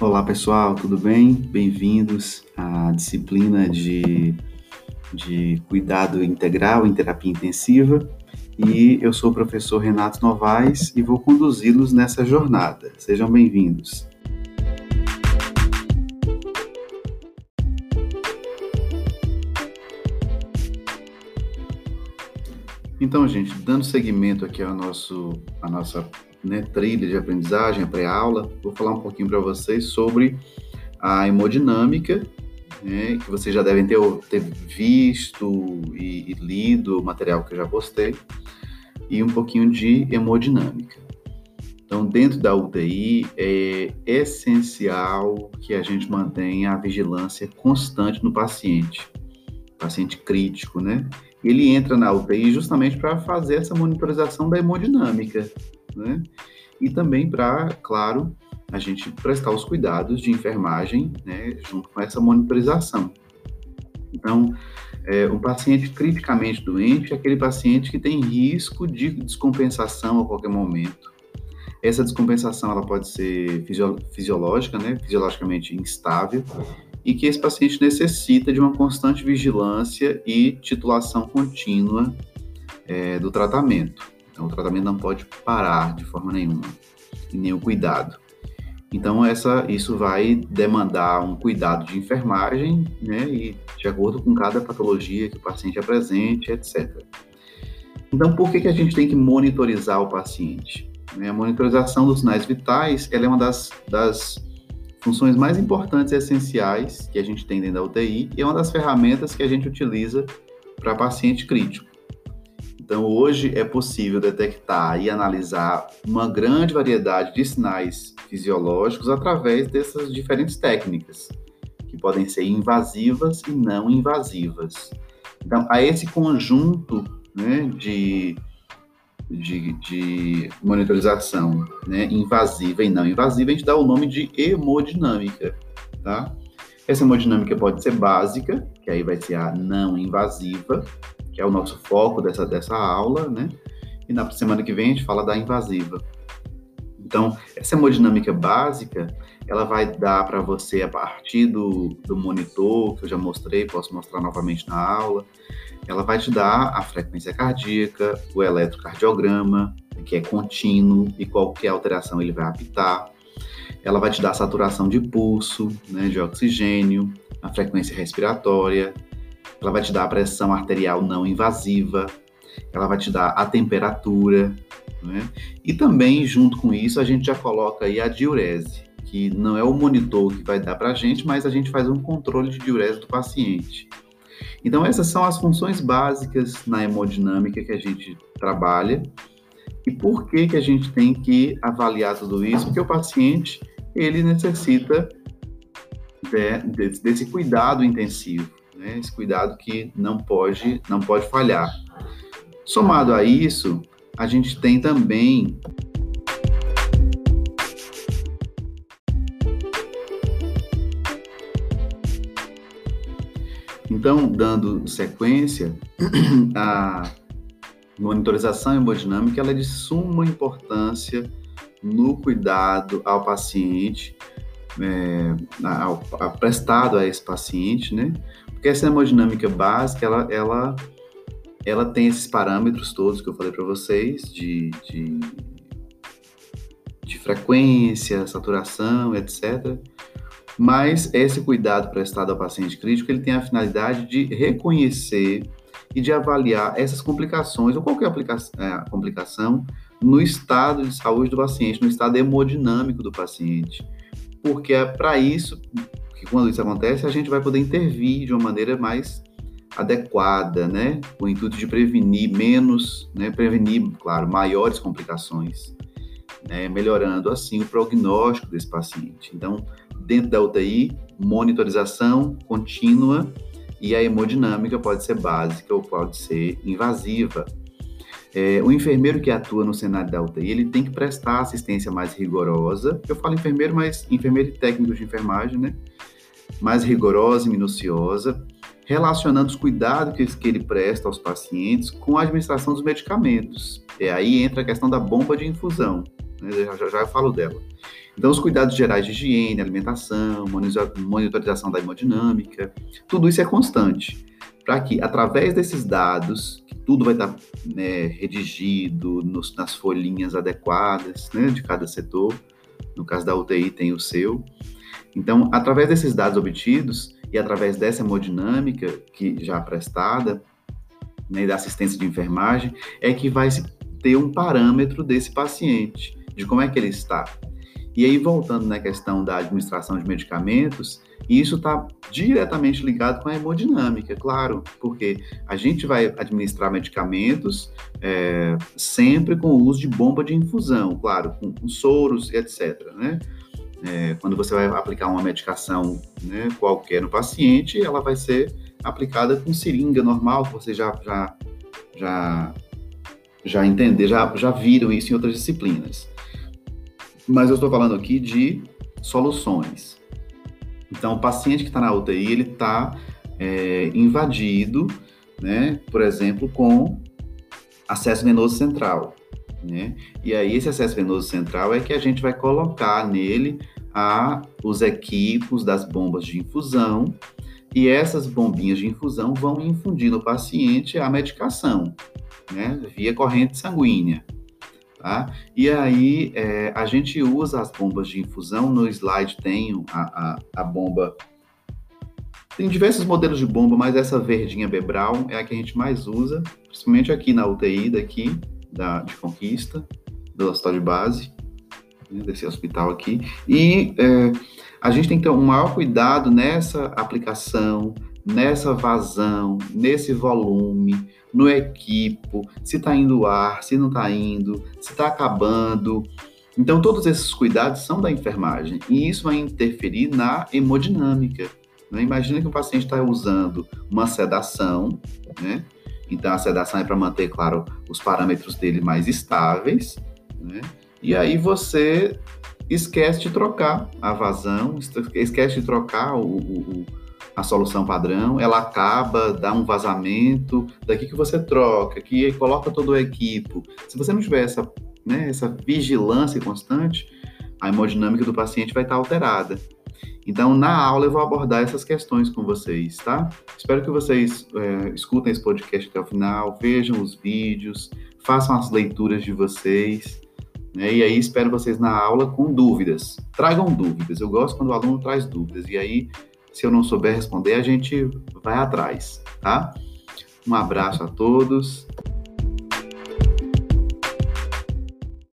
Olá pessoal, tudo bem? Bem-vindos à disciplina de, de cuidado integral em terapia intensiva. E eu sou o professor Renato Novaes e vou conduzi-los nessa jornada. Sejam bem-vindos. Então, gente, dando seguimento aqui ao nosso, à nossa né, trilha de aprendizagem, pré-aula, vou falar um pouquinho para vocês sobre a hemodinâmica, né, que vocês já devem ter, ter visto e, e, lido o material que eu já postei, e um pouquinho de hemodinâmica. Então, dentro da UTI, é essencial que a gente mantenha a vigilância constante no paciente, paciente crítico, né? Ele entra na UTI justamente para fazer essa monitorização da hemodinâmica, né? E também para, claro, a gente prestar os cuidados de enfermagem, né, junto com essa monitorização. Então, é, um paciente criticamente doente é aquele paciente que tem risco de descompensação a qualquer momento. Essa descompensação ela pode ser fisiológica, né, fisiologicamente instável, e que esse paciente necessita de uma constante vigilância e titulação contínua é, do tratamento. Então, o tratamento não pode parar de forma nenhuma, e nem o cuidado. Então, essa, isso vai demandar um cuidado de enfermagem, né, e de acordo com cada patologia que o paciente apresente, etc. Então, por que, que a gente tem que monitorizar o paciente? Né, a monitorização dos sinais vitais é uma das, das funções mais importantes e essenciais que a gente tem dentro da UTI e é uma das ferramentas que a gente utiliza para paciente crítico. Então, hoje é possível detectar e analisar uma grande variedade de sinais fisiológicos através dessas diferentes técnicas, que podem ser invasivas e não invasivas. Então, a esse conjunto né, de, de, de, monitorização né, invasiva e não invasiva, a gente dá o nome de hemodinâmica. Tá? Essa hemodinâmica pode ser básica, que aí vai ser a não invasiva, é o nosso foco dessa, dessa aula, né? E na semana que vem a gente fala da invasiva. Então, essa hemodinâmica básica, ela vai dar para você a partir do, do monitor, que eu já mostrei, posso mostrar novamente na aula. Ela vai te dar a frequência cardíaca, o eletrocardiograma, que é contínuo e qualquer alteração ele vai apitar. Ela vai te dar a saturação de pulso, né, de oxigênio, a frequência respiratória, ela vai te dar a pressão arterial não invasiva, ela vai te dar a temperatura, né? E também, junto com isso, a gente já coloca aí a diurese, que não é o monitor que vai dar para a gente, mas a gente faz um controle de diurese do paciente. Então, essas são as funções básicas na hemodinâmica que a gente trabalha. E por que, que a gente tem que avaliar tudo isso? Porque o paciente, ele necessita de, de, desse cuidado intensivo né? Esse cuidado que não pode, não pode falhar. Somado a isso, a gente tem também Então, dando sequência, a monitorização hemodinâmica ela é de suma importância no cuidado ao paciente, é, ao, prestado a esse paciente, né? Porque essa hemodinâmica básica, ela, ela, ela tem esses parâmetros todos que eu falei para vocês, de, de, de frequência, saturação, etc. Mas esse cuidado prestado ao paciente crítico, ele tem a finalidade de reconhecer e de avaliar essas complicações, ou qualquer é, complicação, no estado de saúde do paciente, no estado hemodinâmico do paciente. Porque é para isso que quando isso acontece, a gente vai poder intervir de uma maneira mais adequada, né? Com o intuito de prevenir menos, né? Prevenir, claro, maiores complicações, né? Melhorando assim o prognóstico desse paciente. Então, dentro da UTI, monitorização contínua e a hemodinâmica pode ser básica ou pode ser invasiva. É, o enfermeiro que atua no cenário da UTI, ele tem que prestar assistência mais rigorosa. Eu falo enfermeiro, mas enfermeiro e técnico de enfermagem, né? Mais rigorosa e minuciosa, relacionando os cuidados que, que ele presta aos pacientes com a administração dos medicamentos. E aí entra a questão da bomba de infusão. né? já, já, já falo dela. Então, os cuidados gerais de higiene, alimentação, monitorização da hemodinâmica, tudo isso é constante. Para que, através desses dados, que tudo vai estar né, redigido nos, nas folhinhas adequadas né, de cada setor, no caso da UTI tem o seu. Então, através desses dados obtidos e através dessa hemodinâmica que já prestada, né, da assistência de enfermagem, é que vai se ter um parâmetro desse paciente, de como é que ele está. E aí, voltando na questão da administração de medicamentos, isso está diretamente ligado com a hemodinâmica, claro, porque a gente vai administrar medicamentos é, sempre com o uso de bomba de infusão, claro, com, com soros e etc. Né? É, quando você vai aplicar uma medicação né, qualquer no paciente, ela vai ser aplicada com seringa normal, que você já, já, já, já entender, já, já viram isso em outras disciplinas. Mas eu estou falando aqui de soluções. Então, o paciente que está na UTI, ele está é, invadido, né, por exemplo, com acesso venoso central. Né? E aí, esse acesso venoso central é que a gente vai colocar nele a, os equipos das bombas de infusão, e essas bombinhas de infusão vão infundir no paciente a medicação, né, via corrente sanguínea. Tá? E aí é, a gente usa as bombas de infusão, no slide tem a, a, a, bomba. Tem diversos modelos de bomba, mas essa verdinha Bebral é a que a gente mais usa, principalmente aqui na UTI daqui, da, de Conquista, do hospital de base, né, desse hospital aqui. E é, a gente tem que ter um maior cuidado nessa aplicação, nessa vazão, nesse volume, no equipo, se está indo ar, se não está indo, se está acabando. Então, todos esses cuidados são da enfermagem e isso vai interferir na hemodinâmica. Né? Imagina que o paciente está usando uma sedação, né? Então, a sedação é para manter, claro, os parâmetros dele mais estáveis, né? E aí você esquece de trocar a vazão, esquece de trocar o, o, a solução padrão, ela acaba, dá um vazamento, daqui que você troca, que coloca todo o equipo. Se você não tiver essa, né, essa vigilância constante, a hemodinâmica do paciente vai estar alterada. Então, na aula eu vou abordar essas questões com vocês, tá? Espero que vocês é, escutem esse podcast até o final, vejam os vídeos, façam as leituras de vocês, né? E aí espero vocês na aula com dúvidas. Tragam dúvidas. Eu gosto quando o aluno traz dúvidas. E aí se eu não souber responder, a gente vai atrás, tá? Um abraço a todos.